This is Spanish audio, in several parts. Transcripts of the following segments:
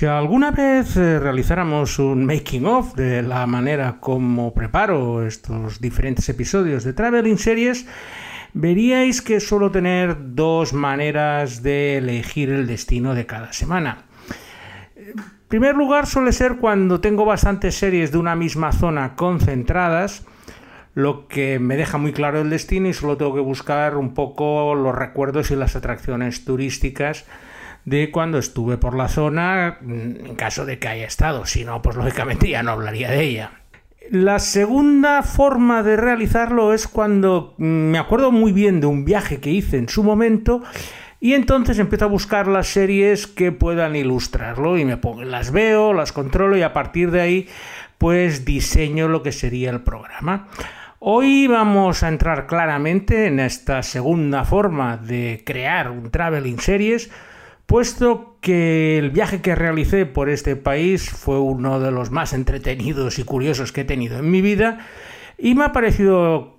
Si alguna vez eh, realizáramos un making of de la manera como preparo estos diferentes episodios de Traveling Series, veríais que suelo tener dos maneras de elegir el destino de cada semana. En primer lugar suele ser cuando tengo bastantes series de una misma zona concentradas, lo que me deja muy claro el destino y solo tengo que buscar un poco los recuerdos y las atracciones turísticas de cuando estuve por la zona, en caso de que haya estado, si no, pues lógicamente ya no hablaría de ella. La segunda forma de realizarlo es cuando me acuerdo muy bien de un viaje que hice en su momento y entonces empiezo a buscar las series que puedan ilustrarlo y me pongo, las veo, las controlo y a partir de ahí pues diseño lo que sería el programa. Hoy vamos a entrar claramente en esta segunda forma de crear un traveling series puesto que el viaje que realicé por este país fue uno de los más entretenidos y curiosos que he tenido en mi vida y me ha parecido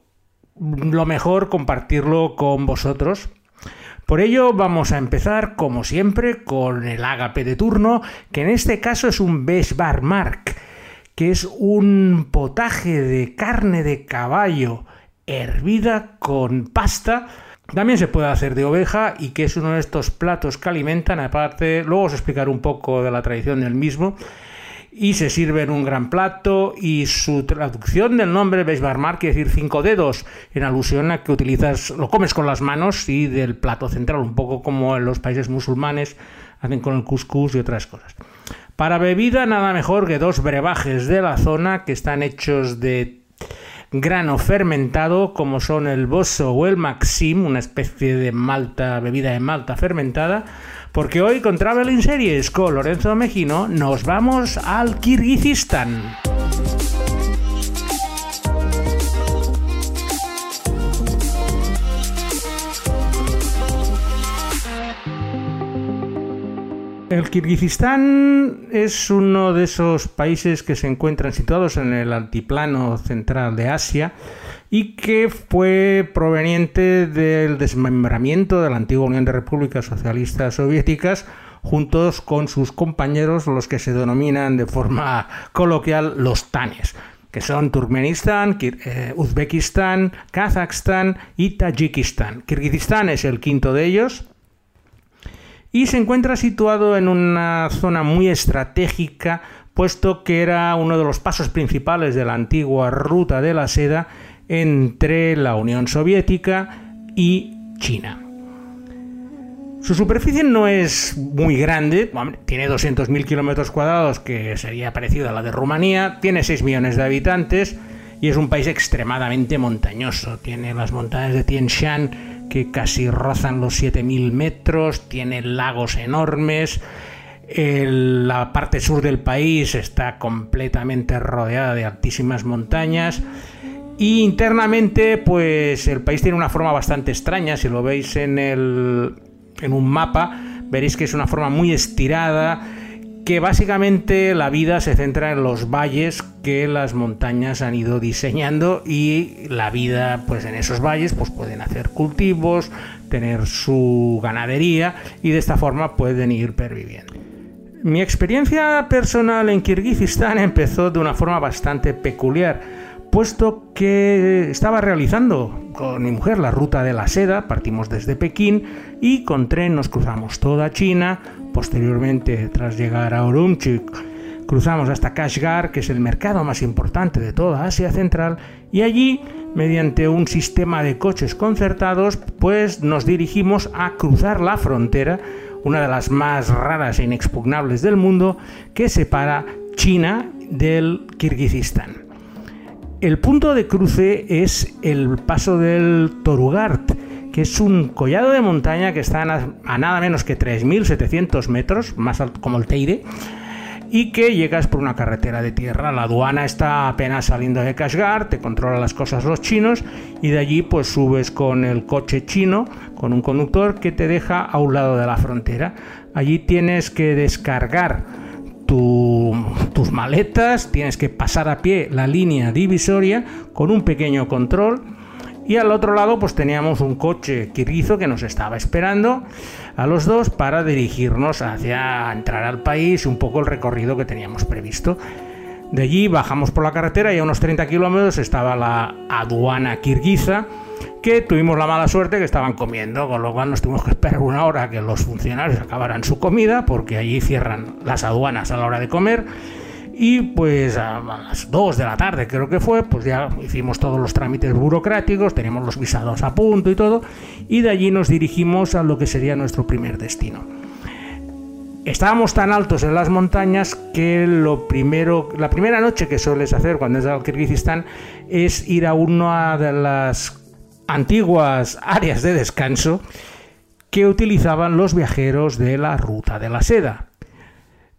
lo mejor compartirlo con vosotros. Por ello vamos a empezar, como siempre, con el ágape de turno, que en este caso es un Besbar Mark, que es un potaje de carne de caballo hervida con pasta también se puede hacer de oveja y que es uno de estos platos que alimentan, aparte, luego os explicaré un poco de la tradición del mismo, y se sirve en un gran plato y su traducción del nombre Beshbarmar quiere decir cinco dedos, en alusión a que utilizas, lo comes con las manos y del plato central, un poco como en los países musulmanes hacen con el couscous y otras cosas. Para bebida nada mejor que dos brebajes de la zona que están hechos de grano fermentado como son el Bosso o el Maxim, una especie de malta, bebida de malta fermentada, porque hoy con Traveling Series con Lorenzo Mejino nos vamos al Kirguistán. El Kirguistán es uno de esos países que se encuentran situados en el altiplano central de Asia y que fue proveniente del desmembramiento de la antigua Unión de Repúblicas Socialistas Soviéticas juntos con sus compañeros, los que se denominan de forma coloquial los Tanes, que son Turkmenistán, eh, Uzbekistán, Kazajstán y Tayikistán. Kirguistán es el quinto de ellos y se encuentra situado en una zona muy estratégica, puesto que era uno de los pasos principales de la antigua ruta de la seda entre la Unión Soviética y China. Su superficie no es muy grande, tiene 200.000 kilómetros cuadrados, que sería parecido a la de Rumanía, tiene 6 millones de habitantes y es un país extremadamente montañoso. Tiene las montañas de Tien Shan que casi rozan los 7.000 metros, tiene lagos enormes, la parte sur del país está completamente rodeada de altísimas montañas y internamente pues el país tiene una forma bastante extraña, si lo veis en, el, en un mapa veréis que es una forma muy estirada básicamente la vida se centra en los valles que las montañas han ido diseñando y la vida pues en esos valles pues pueden hacer cultivos, tener su ganadería y de esta forma pueden ir perviviendo. Mi experiencia personal en Kirguistán empezó de una forma bastante peculiar, puesto que estaba realizando con mi mujer la ruta de la seda, partimos desde Pekín y con tren nos cruzamos toda China, Posteriormente, tras llegar a Urumqi, cruzamos hasta Kashgar, que es el mercado más importante de toda Asia Central, y allí, mediante un sistema de coches concertados, pues nos dirigimos a cruzar la frontera, una de las más raras e inexpugnables del mundo, que separa China del Kirguistán. El punto de cruce es el paso del Torugart, que es un collado de montaña que está a, nada menos que 3.700 metros, más alto como el Teide, y que llegas por una carretera de tierra. La aduana está apenas saliendo de Kashgar, te controlan las cosas los chinos, y de allí pues subes con el coche chino, con un conductor que te deja a un lado de la frontera. Allí tienes que descargar tus maletas, tienes que pasar a pie la línea divisoria con un pequeño control Y al otro lado pues teníamos un coche kirguizo que nos estaba esperando a los dos para dirigirnos hacia entrar al país un poco el recorrido que teníamos previsto. De allí bajamos por la carretera y a unos 30 kilómetros estaba la aduana kirguiza que tuvimos la mala suerte que estaban comiendo, con lo cual nos tuvimos que esperar una hora que los funcionarios acabaran su comida, porque allí cierran las aduanas a la hora de comer. Y pues a las 2 de la tarde creo que fue, pues ya hicimos todos los trámites burocráticos, teníamos los visados a punto y todo, y de allí nos dirigimos a lo que sería nuestro primer destino. Estábamos tan altos en las montañas que lo primero, la primera noche que sueles hacer cuando es al Kirguistán es ir a una de las antiguas áreas de descanso que utilizaban los viajeros de la ruta de la seda.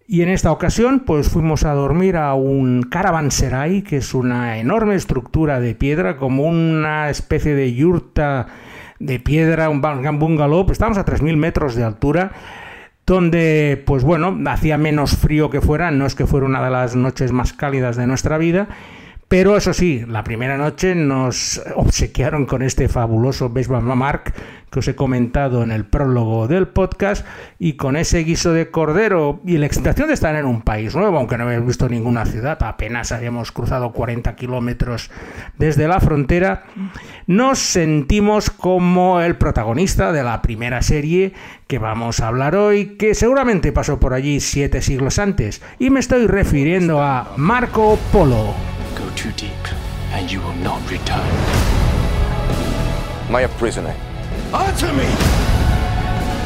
Y en esta ocasión, pues fuimos a dormir a un caravanserai, que es una enorme estructura de piedra, como una especie de yurta de piedra, un bungalow. Pues estamos a 3.000 metros de altura, donde, pues bueno, hacía menos frío que fuera, no es que fuera una de las noches más cálidas de nuestra vida pero eso sí, la primera noche nos obsequiaron con este fabuloso Baseball Mark que os he comentado en el prólogo del podcast y con ese guiso de cordero y la excitación de estar en un país nuevo, aunque no habíamos visto ninguna ciudad, apenas habíamos cruzado 40 kilómetros desde la frontera, nos sentimos como el protagonista de la primera serie que vamos a hablar hoy, que seguramente pasó por allí siete siglos antes, y me estoy refiriendo a Marco Polo. Too deep, and you will not return. Am I a prisoner? Answer me!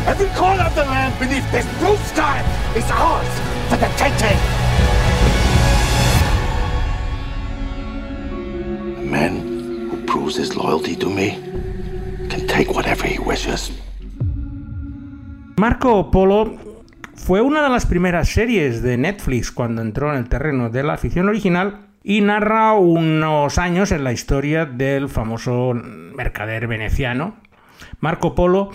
Every corner of the land beneath this blue sky is ours for the taking! A man who proves his loyalty to me can take whatever he wishes. Marco Polo fue una de las primeras series de Netflix cuando entró en el terreno de la ficción original y narra unos años en la historia del famoso mercader veneciano. Marco Polo,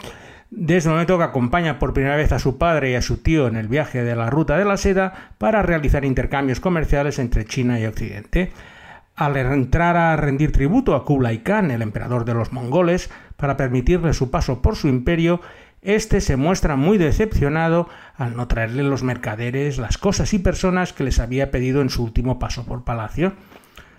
desde el momento que acompaña por primera vez a su padre y a su tío en el viaje de la ruta de la seda para realizar intercambios comerciales entre China y Occidente. Al entrar a rendir tributo a Kublai Khan, el emperador de los mongoles, para permitirle su paso por su imperio, este se muestra muy decepcionado al no traerle los mercaderes las cosas y personas que les había pedido en su último paso por palacio.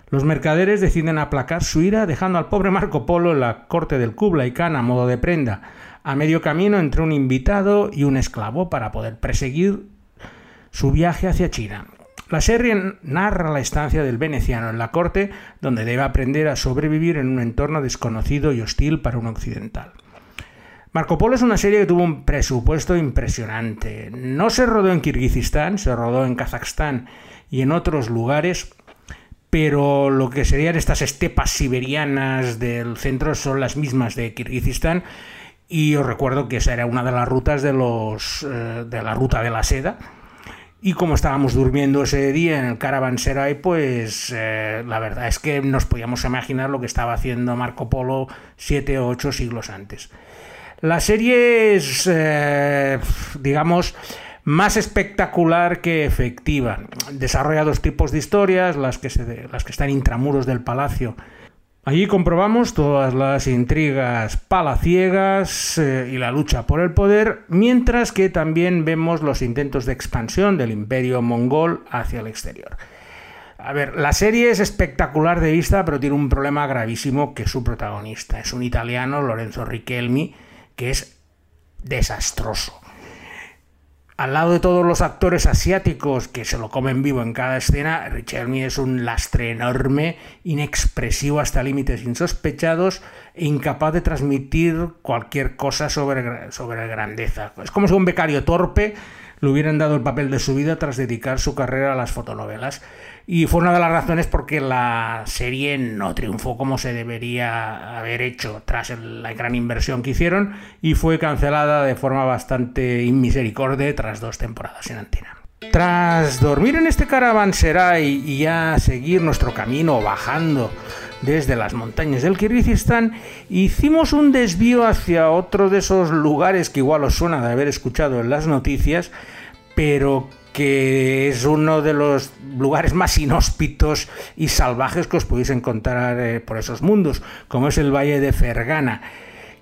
Los mercaderes deciden aplacar su ira dejando al pobre Marco Polo en la corte del Kublai Khan a modo de prenda, a medio camino entre un invitado y un esclavo para poder perseguir su viaje hacia China. La serie narra la estancia del veneciano en la corte, donde debe aprender a sobrevivir en un entorno desconocido y hostil para un occidental. Marco Polo es una serie que tuvo un presupuesto impresionante. No se rodó en Kirguistán, se rodó en Kazajstán y en otros lugares, pero lo que serían estas estepas siberianas del centro son las mismas de Kirguistán y os recuerdo que esa era una de las rutas de los eh, de la ruta de la seda. Y como estábamos durmiendo ese día en el Caravanserai, pues eh, la verdad es que nos podíamos imaginar lo que estaba haciendo Marco Polo siete o ocho siglos antes. La serie es, eh, digamos, más espectacular que efectiva. Desarrolla dos tipos de historias, las que, se, las que están intramuros del palacio. Allí comprobamos todas las intrigas palaciegas eh, y la lucha por el poder, mientras que también vemos los intentos de expansión del imperio mongol hacia el exterior. A ver, la serie es espectacular de vista, pero tiene un problema gravísimo que su protagonista. Es un italiano, Lorenzo Richelmi, que es desastroso. Al lado de todos los actores asiáticos que se lo comen vivo en cada escena, Richelmi es un lastre enorme, inexpresivo hasta límites insospechados e incapaz de transmitir cualquier cosa sobre, sobre grandeza. Es como si un becario torpe le hubieran dado el papel de su vida tras dedicar su carrera a las fotonovelas y fue una de las razones por qué la serie no triunfó como se debería haber hecho tras la gran inversión que hicieron y fue cancelada de forma bastante inmisericordia tras dos temporadas en antena. Tras dormir en este caravanserai y ya seguir nuestro camino bajando desde las montañas del Kirguistán, hicimos un desvío hacia otro de esos lugares que igual os suena de haber escuchado en las noticias, pero que es uno de los lugares más inhóspitos y salvajes que os podéis encontrar eh, por esos mundos, como es el Valle de Fergana,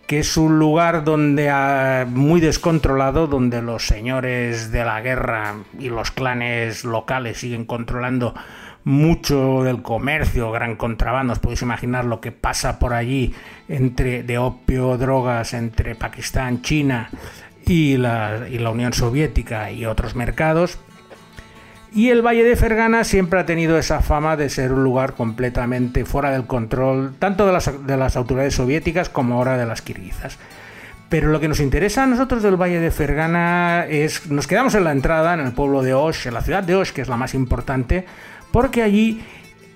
que es un lugar donde ah, muy descontrolado, donde los señores de la guerra y los clanes locales siguen controlando mucho del comercio, gran contrabando, os podéis imaginar lo que pasa por allí entre de opio, drogas entre Pakistán, China y la, Unión Soviética y otros mercados. Y el Valle de Fergana siempre ha tenido esa fama de ser un lugar completamente fuera del control, tanto de las, de las autoridades soviéticas como ahora de las kirguizas. Pero lo que nos interesa a nosotros del Valle de Fergana es, nos quedamos en la entrada, en el pueblo de Osh, en la ciudad de Osh, que es la más importante, porque allí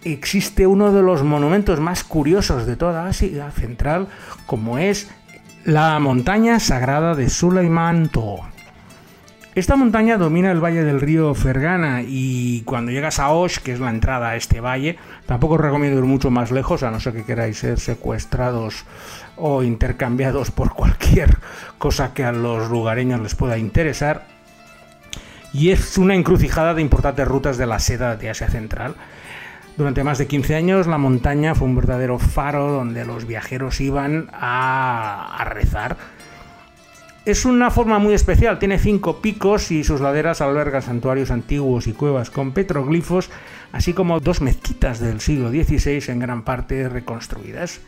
existe uno de los monumentos más curiosos de toda Asia Central, como es la montaña sagrada de Suleiman-To. Esta montaña domina el valle del río Fergana y cuando llegas a Osh, que es la entrada a este valle, tampoco os recomiendo ir mucho más lejos, a no ser que queráis ser secuestrados o intercambiados por cualquier cosa que a los lugareños les pueda interesar. Y es una encrucijada de importantes rutas de la seda de Asia Central. Durante más de 15 años la montaña fue un verdadero faro donde los viajeros iban a, rezar. Es una forma muy especial, tiene cinco picos y sus laderas albergan santuarios antiguos y cuevas con petroglifos, así como dos mezquitas del siglo XVI en gran parte reconstruidas.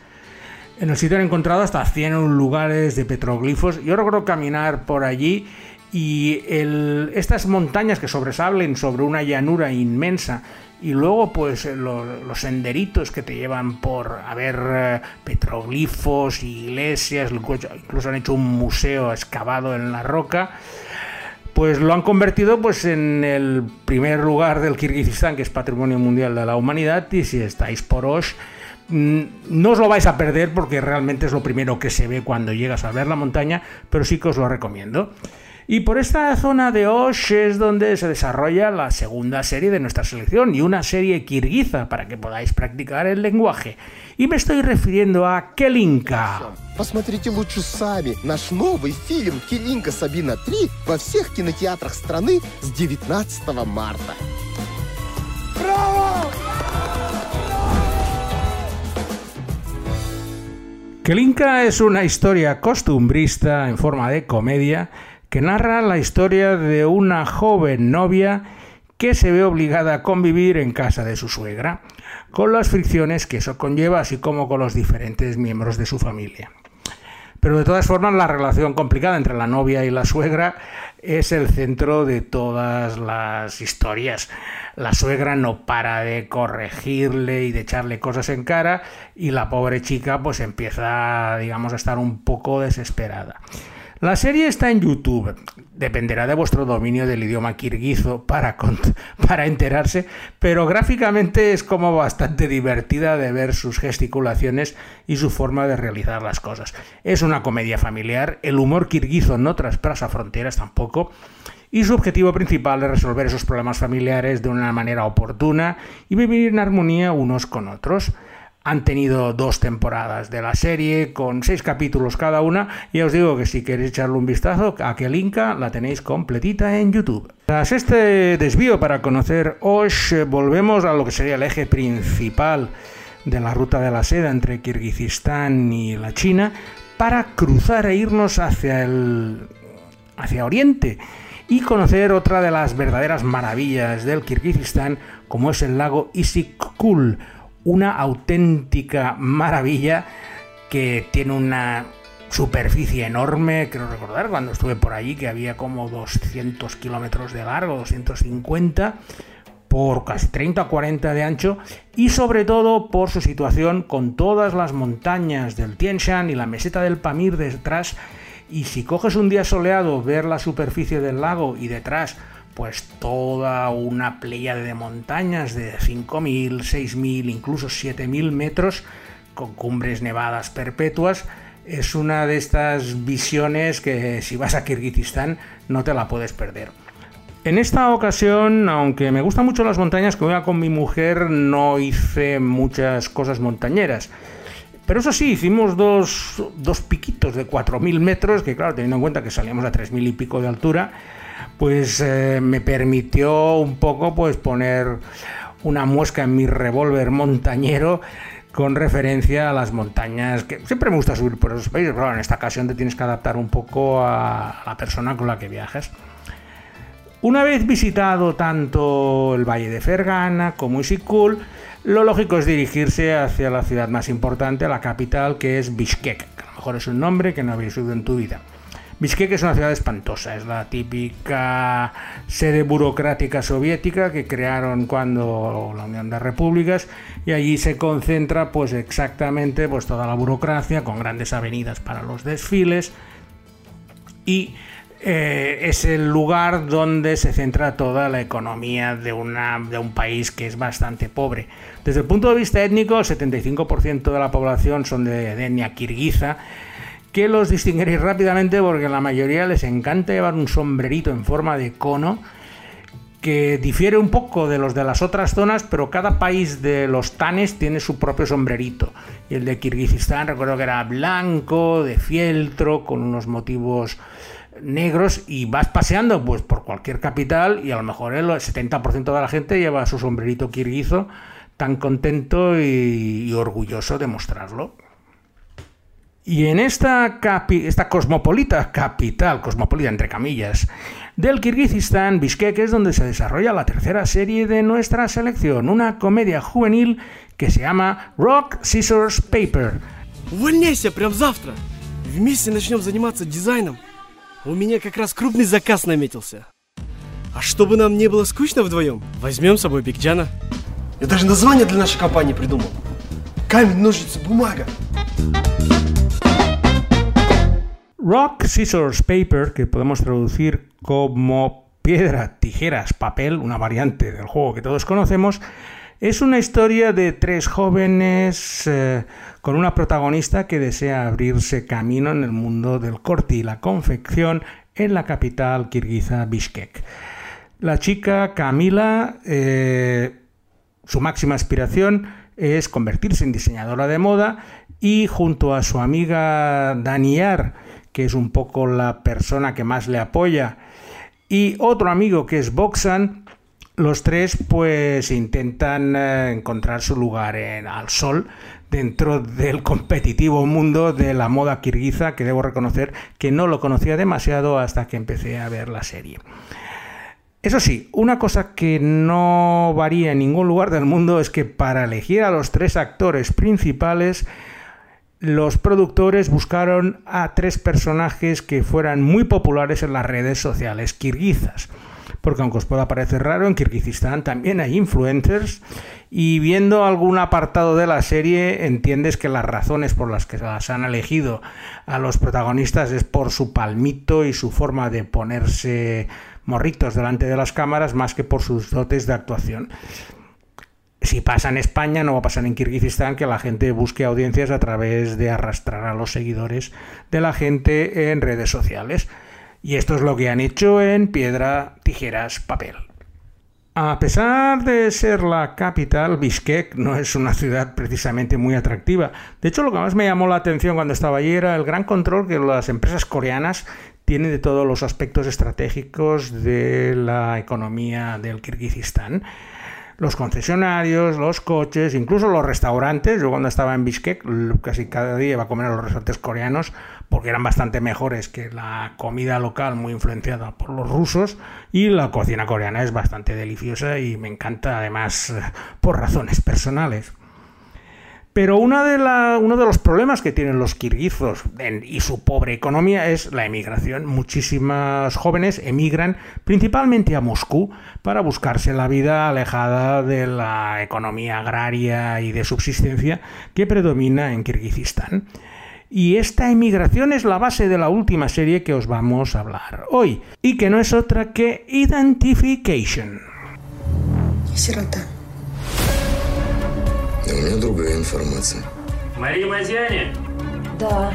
En el sitio han encontrado hasta 100 lugares de petroglifos. Yo logro caminar por allí y estas montañas que sobresalen sobre una llanura inmensa y luego pues eh, los, senderitos que te llevan por a ver eh, petroglifos, iglesias, incluso han hecho un museo excavado en la roca, pues lo han convertido pues en el primer lugar del Kirguistán que es Patrimonio Mundial de la Humanidad y si estáis por Osh mm, no os lo vais a perder porque realmente es lo primero que se ve cuando llegas a ver la montaña, pero sí que os lo recomiendo. Y por esta zona de Osh es donde se desarrolla la segunda serie de nuestra selección y una serie kirguiza para que podáis practicar el lenguaje. Y me estoy refiriendo a Kelinka. Посмотрите лучше сами. Наш новый фильм «Келинка Сабина 3» во всех кинотеатрах страны с 19 марта. Браво! Kelinka es una historia costumbrista en forma de comedia que narra la historia de una joven novia que se ve obligada a convivir en casa de su suegra, con las fricciones que eso conlleva, así como con los diferentes miembros de su familia. Pero de todas formas, la relación complicada entre la novia y la suegra es el centro de todas las historias. La suegra no para de corregirle y de echarle cosas en cara y la pobre chica pues empieza, digamos, a estar un poco desesperada. La serie está en YouTube. Dependerá de vuestro dominio del idioma kirguizo para, para enterarse, pero gráficamente es como bastante divertida de ver sus gesticulaciones y su forma de realizar las cosas. Es una comedia familiar, el humor kirguizo no traspasa fronteras tampoco, y su objetivo principal es resolver esos problemas familiares de una manera oportuna y vivir en armonía unos con otros. Han tenido dos temporadas de la serie con seis capítulos cada una y os digo que si queréis echarle un vistazo a aquel Inca la tenéis completita en YouTube. Tras este desvío para conocer Osh, volvemos a lo que sería el eje principal de la ruta de la seda entre Kirguistán y la China para cruzar e irnos hacia el hacia Oriente y conocer otra de las verdaderas maravillas del Kirguistán como es el lago Isyk-Kul una auténtica maravilla que tiene una superficie enorme, quiero recordar cuando estuve por allí que había como 200 kilómetros de largo, 250 por casi 30 o 40 de ancho y sobre todo por su situación con todas las montañas del Tien Shan y la meseta del Pamir detrás y si coges un día soleado ver la superficie del lago y detrás pues toda una playa de montañas de 5.000, 6.000, incluso 7.000 metros con cumbres nevadas perpetuas. Es una de estas visiones que si vas a Kirguistán no te la puedes perder. En esta ocasión, aunque me gustan mucho las montañas, que iba con mi mujer, no hice muchas cosas montañeras. Pero eso sí, hicimos dos, dos piquitos de 4.000 metros, que claro, teniendo en cuenta que salíamos a 3.000 y pico de altura, pues eh, me permitió un poco pues poner una muesca en mi revólver montañero con referencia a las montañas, que siempre me gusta subir por esos países, pero en esta ocasión te tienes que adaptar un poco a la persona con la que viajas. Una vez visitado tanto el Valle de Fergana como Isikul, lo lógico es dirigirse hacia la ciudad más importante, la capital, que es Bishkek. Que a lo mejor es un nombre que no habéis oído en tu vida. Bishkek es una ciudad espantosa, es la típica sede burocrática soviética que crearon cuando la Unión de Repúblicas y allí se concentra pues exactamente pues toda la burocracia con grandes avenidas para los desfiles y eh, es el lugar donde se centra toda la economía de, un país que es bastante pobre. Desde el punto de vista étnico, el 75% de la población son de, de etnia kirguiza, que los distinguiréis rápidamente porque la mayoría les encanta llevar un sombrerito en forma de cono que difiere un poco de los de las otras zonas, pero cada país de los tanes tiene su propio sombrerito. Y el de Kirguistán recuerdo que era blanco, de fieltro, con unos motivos negros y vas paseando pues por cualquier capital y a lo mejor el 70% de la gente lleva su sombrerito kirguizo tan contento y, orgulloso de mostrarlo. Y en esta, esta cosmopolita capital, cosmopolita entre camillas, del Kirguistán, Bishkek es donde se desarrolla la tercera serie de nuestra selección, una comedia juvenil que se llama Rock, Scissors, Paper. Увольняйся прям завтра. Вместе начнем заниматься дизайном. У меня как раз крупный заказ наметился. А чтобы нам не было скучно вдвоем, возьмем с собой Бигджана. Я даже название для нашей компании придумал. Камень, ножницы, бумага. Rock, Scissors, Paper, que podemos traducir como piedra, tijeras, papel, una variante del juego que todos conocemos, es una historia de tres jóvenes eh, con una protagonista que desea abrirse camino en el mundo del corte y la confección en la capital kirguiza Bishkek. La chica Camila, eh, su máxima aspiración es convertirse en diseñadora de moda y junto a su amiga Daniar, que es un poco la persona que más le apoya, y otro amigo que es Boxan, los tres pues intentan eh, encontrar su lugar en, al sol dentro del competitivo mundo de la moda kirguiza que debo reconocer que no lo conocía demasiado hasta que empecé a ver la serie. Eso sí, una cosa que no varía en ningún lugar del mundo es que para elegir a los tres actores principales los productores buscaron a tres personajes que fueran muy populares en las redes sociales kirguizas porque aunque os pueda parecer raro, en Kirguistán también hay influencers y viendo algún apartado de la serie entiendes que las razones por las que las han elegido a los protagonistas es por su palmito y su forma de ponerse morritos delante de las cámaras más que por sus dotes de actuación. Si pasa en España, no va a pasar en Kirguistán que la gente busque audiencias a través de arrastrar a los seguidores de la gente en redes sociales. Y esto es lo que han hecho en piedra, tijeras, papel. A pesar de ser la capital, Bishkek no es una ciudad precisamente muy atractiva. De hecho, lo que más me llamó la atención cuando estaba allí era el gran control que las empresas coreanas tienen de todos los aspectos estratégicos de la economía del Kirguistán los concesionarios, los coches, incluso los restaurantes. Yo cuando estaba en Bishkek casi cada día iba a comer a los restaurantes coreanos porque eran bastante mejores que la comida local muy influenciada por los rusos y la cocina coreana es bastante deliciosa y me encanta además eh, por razones personales. Pero una de uno de los problemas que tienen los kirguizos y su pobre economía es la emigración. Muchísimas jóvenes emigran principalmente a Moscú para buscarse la vida alejada de la economía agraria y de subsistencia que predomina en Kirguistán. Y esta emigración es la base de la última serie que os vamos a hablar hoy, y que no es otra que Identification. У меня другая информация. Мария Мазьяне? Да.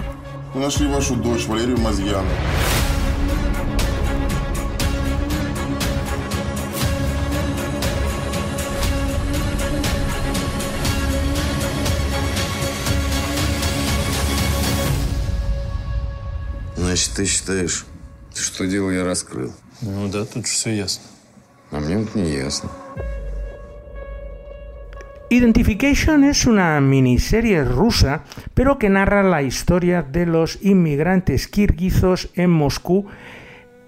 Мы нашли вашу дочь, Валерию Мазьяну. Значит, ты считаешь, что дело я раскрыл? Ну да, тут же все ясно. А мне вот не ясно. Identification es una miniserie rusa, pero que narra la historia de los inmigrantes kirguizos en Moscú,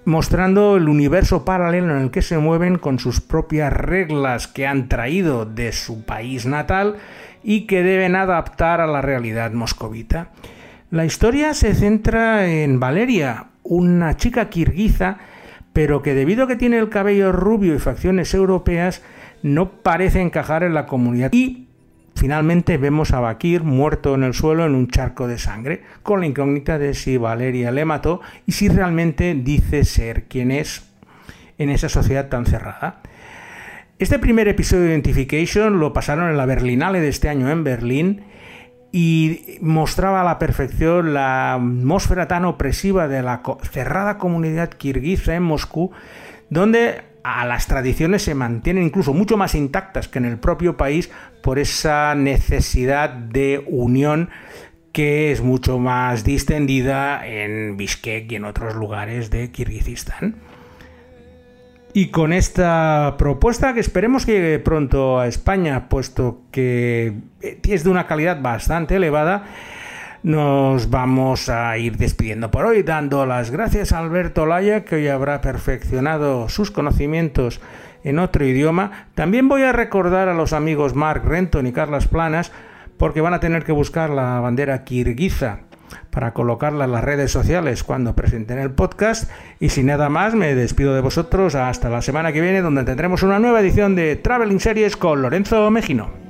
mostrando el universo paralelo en el que se mueven con sus propias reglas que han traído de su país natal y que deben adaptar a la realidad moscovita. La historia se centra en Valeria, una chica kirguiza, pero que debido a que tiene el cabello rubio y facciones europeas, no parece encajar en la comunidad. Y finalmente vemos a Bakir muerto en el suelo en un charco de sangre, con la incógnita de si Valeria le mató y si realmente dice ser quien es en esa sociedad tan cerrada. Este primer episodio de Identification lo pasaron en la Berlinale de este año en Berlín y mostraba a la perfección la atmósfera tan opresiva de la cerrada comunidad kirguiza en Moscú, donde a las tradiciones se mantienen incluso mucho más intactas que en el propio país por esa necesidad de unión que es mucho más distendida en Bishkek y en otros lugares de Kirguistán. Y con esta propuesta que esperemos que llegue pronto a España, puesto que es de una calidad bastante elevada, nos vamos a ir despidiendo por hoy, dando las gracias a Alberto Laya, que hoy habrá perfeccionado sus conocimientos en otro idioma. También voy a recordar a los amigos Mark Renton y Carlas Planas, porque van a tener que buscar la bandera kirguiza para colocarla en las redes sociales cuando presenten el podcast. Y sin nada más, me despido de vosotros hasta la semana que viene, donde tendremos una nueva edición de Traveling Series con Lorenzo Mejino.